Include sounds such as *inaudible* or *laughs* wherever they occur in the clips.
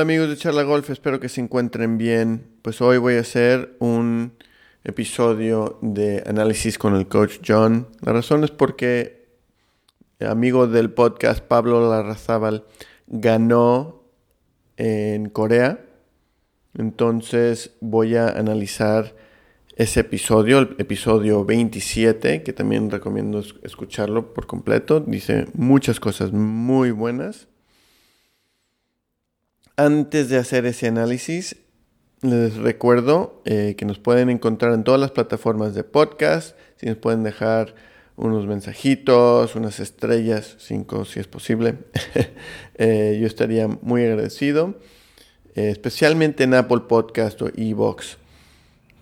Amigos de Charla Golf, espero que se encuentren bien. Pues hoy voy a hacer un episodio de análisis con el coach John. La razón es porque amigo del podcast Pablo Larrazábal ganó en Corea. Entonces voy a analizar ese episodio, el episodio 27, que también recomiendo escucharlo por completo. Dice muchas cosas muy buenas. Antes de hacer ese análisis, les recuerdo eh, que nos pueden encontrar en todas las plataformas de podcast. Si nos pueden dejar unos mensajitos, unas estrellas, cinco si es posible, *laughs* eh, yo estaría muy agradecido. Eh, especialmente en Apple Podcast o Evox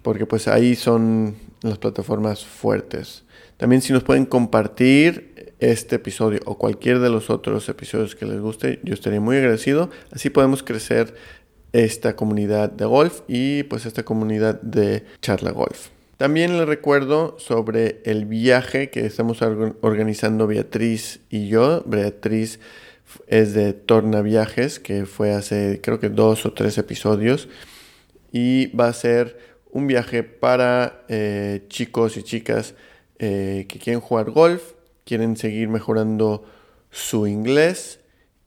porque pues ahí son las plataformas fuertes. También si nos pueden compartir este episodio o cualquier de los otros episodios que les guste, yo estaría muy agradecido. Así podemos crecer esta comunidad de golf y pues esta comunidad de charla golf. También les recuerdo sobre el viaje que estamos organizando Beatriz y yo. Beatriz es de Torna Viajes, que fue hace creo que dos o tres episodios. Y va a ser un viaje para eh, chicos y chicas eh, que quieren jugar golf, quieren seguir mejorando su inglés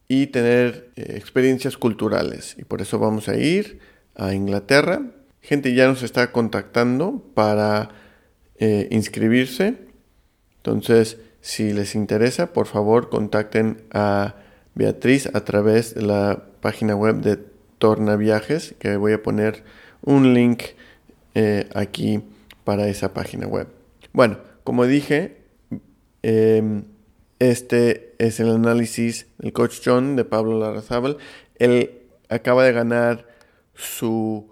y tener eh, experiencias culturales. Y por eso vamos a ir a Inglaterra. Gente ya nos está contactando para inscribirse. Entonces, si les interesa, por favor contacten a Beatriz a través de la página web de Torna Viajes, que voy a poner un link eh, aquí para esa página web. Bueno, como dije, em, este es el análisis del coach John de Pablo Larrazábal. Él acaba de ganar su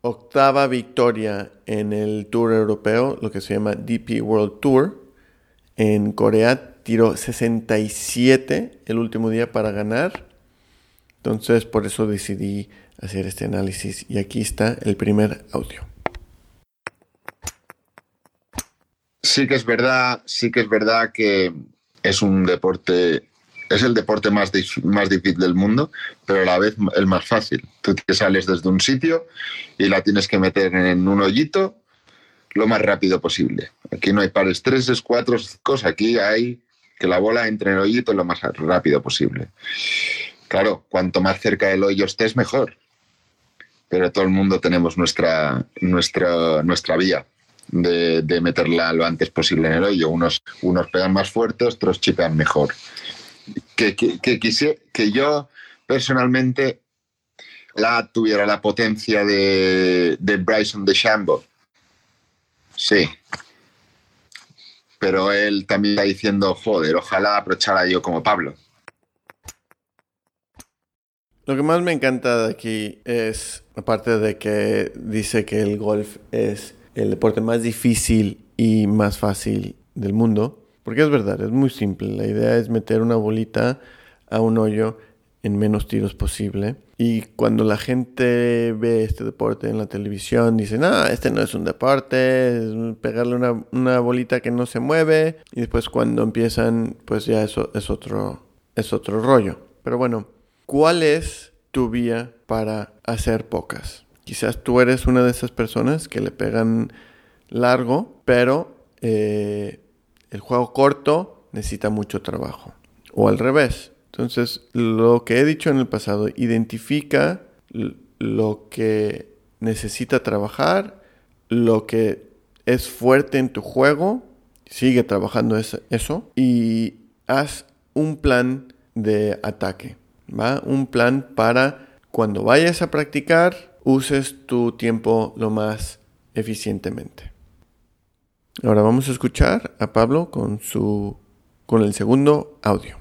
octava victoria en el Tour Europeo, lo que se llama DP World Tour. En Corea tiró 67 el último día para ganar. Entonces por eso decidí hacer este análisis y aquí está el primer audio. Sí que es verdad, sí que es verdad que es un deporte, es el deporte más, más difícil del mundo, pero a la vez el más fácil. Tú te sales desde un sitio y la tienes que meter en un hoyito lo más rápido posible. Aquí no hay pares tres, cuatro cosas. Aquí hay que la bola entre en el hoyito lo más rápido posible. Claro, cuanto más cerca del hoyo estés, mejor. Pero todo el mundo tenemos nuestra, nuestra, nuestra vía de, meterla lo antes posible en el hoyo. Unos, unos pegan más fuerte, otros chipean mejor. Que, que, que yo personalmente la tuviera la potencia de, de Bryson de Shambo. Sí. Pero él también está diciendo, joder, ojalá aprovechara yo como Pablo. Lo que más me encanta de aquí es, aparte de que dice que el golf es el deporte más difícil y más fácil del mundo. Porque es verdad, es muy simple. La idea es meter una bolita a un hoyo en menos tiros posible. Y cuando la gente ve este deporte en la televisión, dicen, ah, este no es un deporte, es pegarle una, una, bolita que no se mueve. Y después cuando empiezan, pues ya eso es otro, es otro rollo. Pero bueno, ¿cuál es tu vía para hacer pocas? Quizás tú eres una de esas personas que le pegan largo, pero eh, el juego corto necesita mucho trabajo. O al revés. Entonces, lo que he dicho en el pasado, identifica lo que necesita trabajar, lo que es fuerte en tu juego, sigue trabajando eso y haz un plan de ataque, ¿va? Un plan para cuando vayas a practicar, uses tu tiempo lo más eficientemente. Ahora vamos a escuchar a Pablo con su con el segundo audio.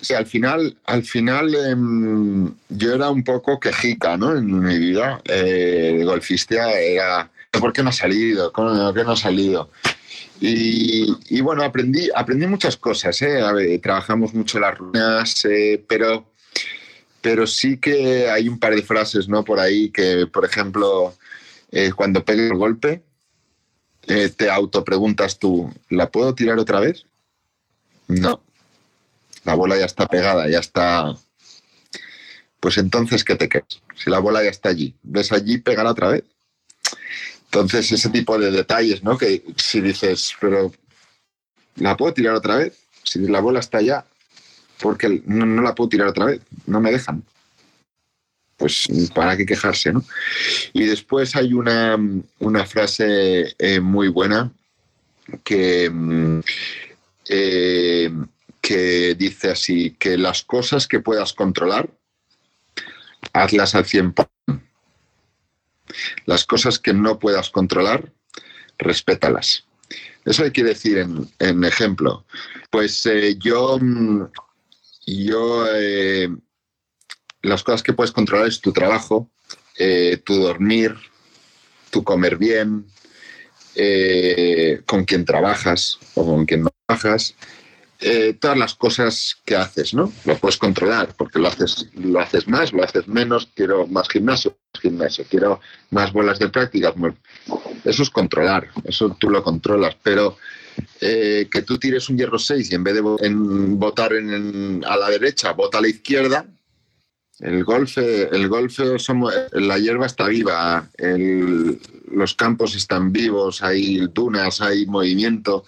Sí, al final, al final em, yo era un poco quejica, ¿no? En mi vida, eh, golfista era, ¿por qué no ha salido? ¿Por qué no ha salido? Y, bueno, aprendí, aprendí muchas cosas. ¿eh? trabajamos mucho las ruinas, eh, pero, pero sí que hay un par de frases ¿no? por ahí que, por ejemplo, eh, cuando pegues el golpe, te autopreguntas tú, ¿la puedo tirar otra vez? No. la bola ya está pegada, ya está... Pues entonces, ¿qué te quedas? Si la bola ya está allí, ves allí, pegar otra vez. Entonces, ese tipo de detalles, ¿no? Que si dices, pero ¿la puedo tirar otra vez? Si la bola está allá, porque no, no la puedo tirar otra vez, no me dejan pues para qué quejarse, ¿no? Y después hay una, frase eh, muy buena que, mm, eh, que dice así, que las cosas que puedas controlar, hazlas al 100%. Las cosas que no puedas controlar, respétalas. Eso hay que decir en, ejemplo. Pues eh, yo, mm, yo las cosas que puedes controlar es tu trabajo, eh, tu dormir, tu comer bien, eh, con quién trabajas o con quién no trabajas, eh, todas las cosas que haces, ¿no? Lo puedes controlar porque lo haces, lo haces más, lo haces menos, quiero más gimnasio, gimnasio, quiero más bolas de práctica. Eso es controlar, eso tú lo controlas, pero que tú tires un hierro 6 y en vez de votar a la derecha, vota a la izquierda, el golf, el golf somos, la hierba está viva, los campos están vivos, hay dunas, hay movimiento.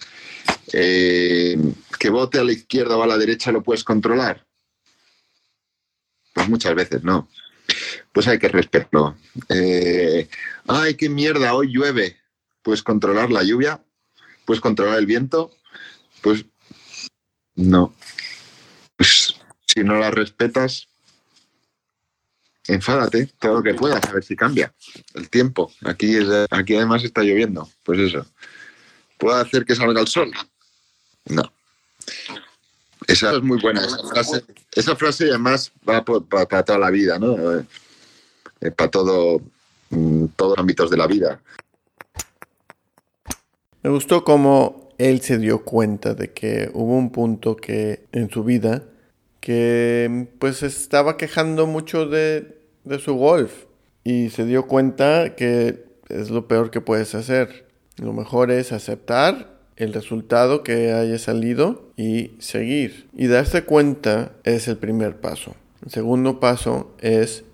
Eh, que vote a la izquierda o a la derecha lo puedes controlar. Pues muchas veces no. Pues hay que respetarlo. Eh, Ay, qué mierda, hoy llueve. Puedes controlar la lluvia, puedes controlar el viento. Pues no. Pues si no la respetas, enfádate todo lo que puedas, a ver si cambia el tiempo. Aquí, aquí además está lloviendo, pues eso. ¿Puedo hacer que salga el sol? No. Esa es muy buena. Esa frase, esa frase además va para toda la vida, ¿no? Eh, para todo, mm, todos los ámbitos de la vida. Me gustó cómo él se dio cuenta de que hubo un punto que en su vida que pues estaba quejando mucho de, de su golf y se dio cuenta que es lo peor que puedes hacer. Lo mejor es aceptar el resultado que haya salido y seguir. Y darse cuenta es el primer paso. El segundo paso es,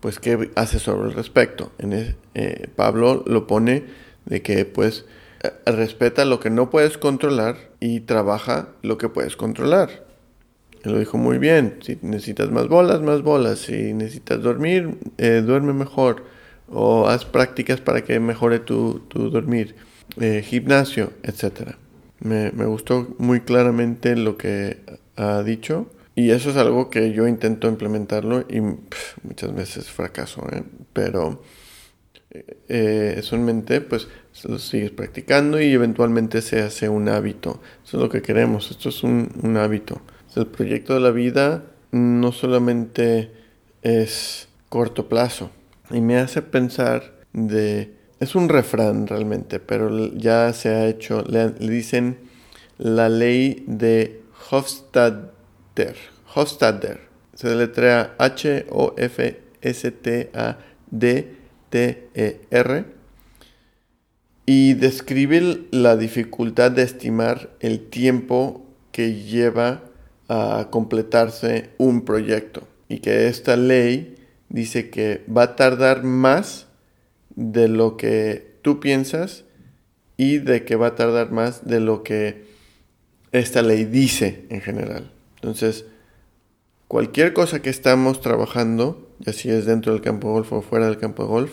pues, qué hace sobre el respecto. En eh, Pablo lo pone de que, pues, eh, respeta lo que no puedes controlar y trabaja lo que puedes controlar lo dijo muy bien. Si necesitas más bolas, más bolas. Si necesitas dormir, eh, duerme mejor. O haz prácticas para que mejore tu, dormir. Eh, gimnasio, etc. Me, gustó muy claramente lo que ha dicho. Y eso es algo que yo intento implementarlo y muchas veces fracaso. ¿eh? Pero eso en mente, pues lo sigues practicando y eventualmente se hace un hábito. Eso es lo que queremos. Esto es un, hábito el proyecto de la vida no solamente es corto plazo. Y me hace pensar de... Es un refrán realmente, pero ya se ha hecho, le, dicen la ley de Hofstadter. Se deletrea H-O-F-S-T-A-D-T-E-R. Y describe la dificultad de estimar el tiempo que lleva a completarse un proyecto y que esta ley dice que va a tardar más de lo que tú piensas y de que va a tardar más de lo que esta ley dice en general. Entonces, cualquier cosa que estamos trabajando, ya si es dentro del campo de golf o fuera del campo de golf,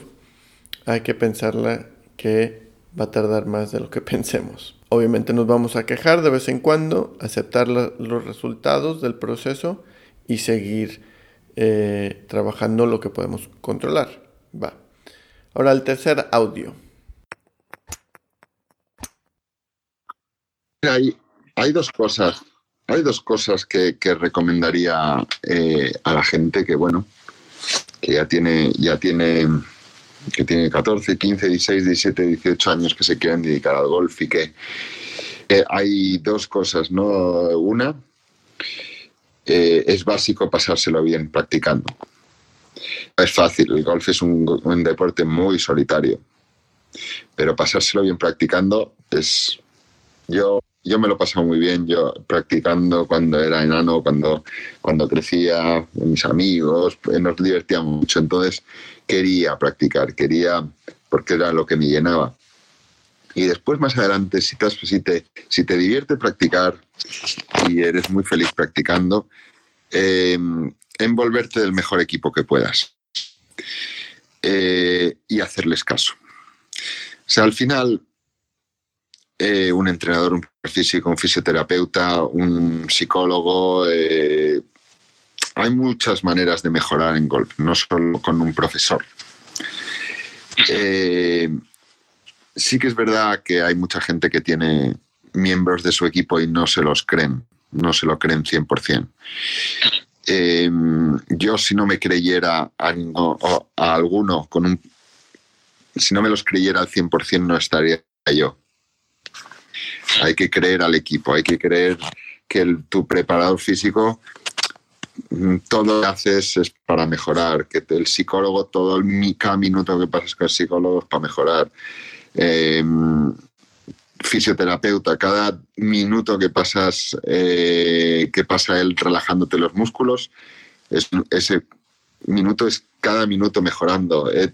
hay que pensarla que va a tardar más de lo que *laughs* pensemos. Obviamente nos vamos a quejar de vez en cuando, aceptar los resultados del proceso y seguir eh, trabajando lo que podemos controlar. Va. Ahora el tercer audio. Hay, hay dos cosas. Hay dos cosas que, recomendaría eh, a la gente que, bueno, que ya tiene, ya tiene, que tiene 14, 15, 16, 17, 18 años que se quieren dedicar al golf y que eh, hay dos cosas, ¿no? Una, eh, es básico pasárselo bien practicando. Es fácil, el golf es un, deporte muy solitario, pero pasárselo bien practicando es... Yo yo me lo pasaba muy bien, yo practicando cuando era enano, cuando, cuando crecía, mis amigos, pues, nos divertíamos mucho, entonces quería practicar, quería, porque era lo que me llenaba. Y después, más adelante, si te, si te, si te divierte practicar y eres muy feliz practicando, eh, envolverte del mejor equipo que puedas eh, y hacerles caso. O sea, al final, eh, un entrenador, un físico, un fisioterapeuta, un psicólogo, hay muchas maneras de mejorar en golf, no solo con un profesor sí que es verdad que hay mucha gente que tiene miembros de su equipo y no se los creen, no se lo creen 100%. Eh, yo si no me creyera a, a, alguno con un... Si no me los creyera al 100% no estaría yo. Hay que creer al equipo, hay que creer que tu preparador físico mm, todo lo que haces es para mejorar, que el psicólogo, todo el, cada minuto que pasas con el psicólogo es para mejorar Em, fisioterapeuta, cada minuto que pasas, eh, que pasa él relajándote los músculos, es, ese minuto es cada minuto mejorando. Eh,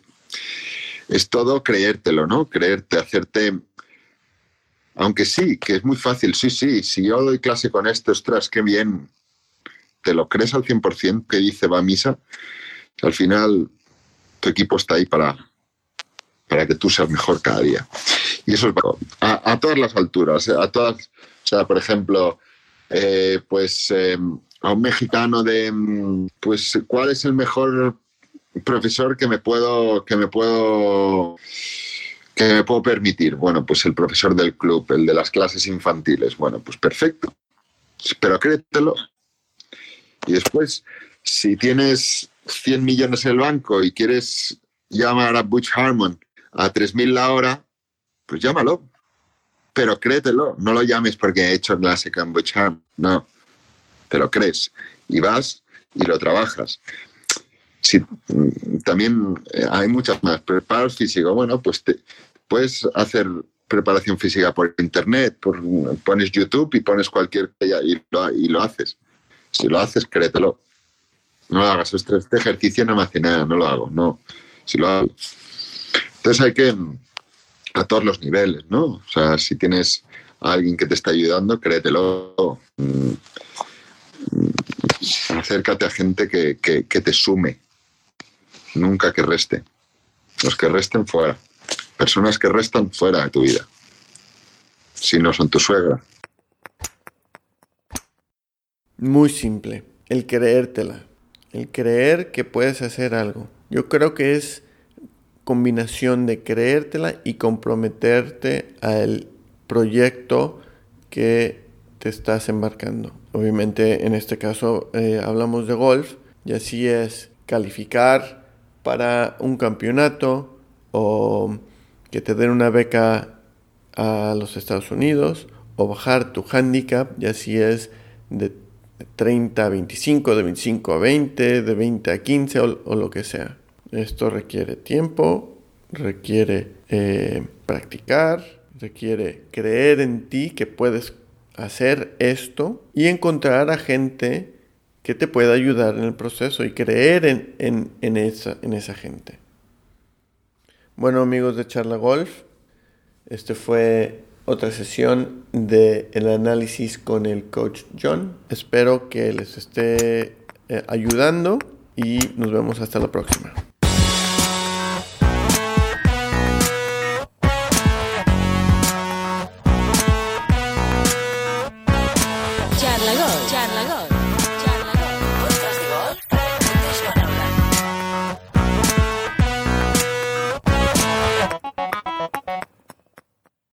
es todo creértelo, ¿no? Creerte, hacerte. Aunque sí, que es muy fácil, sí, sí, si yo doy clase con esto, ostras, qué bien. ¿Te lo crees al 100% que dice va a misa? Al final, tu equipo está ahí para, para que tú seas mejor cada día. Y eso es a, a todas las alturas, a todas, o sea, por ejemplo, eh, pues em, a un mexicano de, pues, ¿cuál es el mejor profesor que me puedo, que me puedo, que me puedo permitir? Bueno, pues el profesor del club, el de las clases infantiles. Bueno, pues perfecto. Pero créetelo. Y después, si tienes 100 millones en el banco y quieres llamar a Butch Harmon a 3.000 la hora, pues llámalo. Pero créetelo, no lo llames porque he hecho clase con Bucham, no, te lo crees y vas y lo trabajas. Si, también eh, hay muchas más. Preparados físico, bueno, pues te, puedes hacer preparación física por internet, por, pones YouTube y pones cualquier y lo, y lo haces. Si lo haces, créetelo. No lo hagas. Este, ejercicio no me hace nada, no lo hago. No. Si lo hago, entonces hay que, a todos los niveles, ¿no? O sea, si tienes a alguien que te está ayudando, créetelo. Acércate a gente que, te sume, nunca que reste. Los que resten fuera. Personas que restan fuera de tu vida. Si no son tu suegra. Muy simple. El creértela. El creer que puedes hacer algo. Yo creo que es combinación de creértela y comprometerte al proyecto que te estás embarcando. Obviamente en este caso eh, hablamos de golf y así es calificar para un campeonato o que te den una beca a los Estados Unidos o bajar tu handicap y así es de 30 a 25, de 25 a 20, de 20 a 15 o lo que sea. Esto requiere tiempo, requiere eh, practicar, requiere creer en ti que puedes hacer esto y encontrar a gente que te pueda ayudar en el proceso y creer en, esa, en esa gente. Bueno amigos de Charla Golf, este fue otra sesión de el análisis con el coach John. Espero que les esté eh, ayudando y nos vemos hasta la próxima.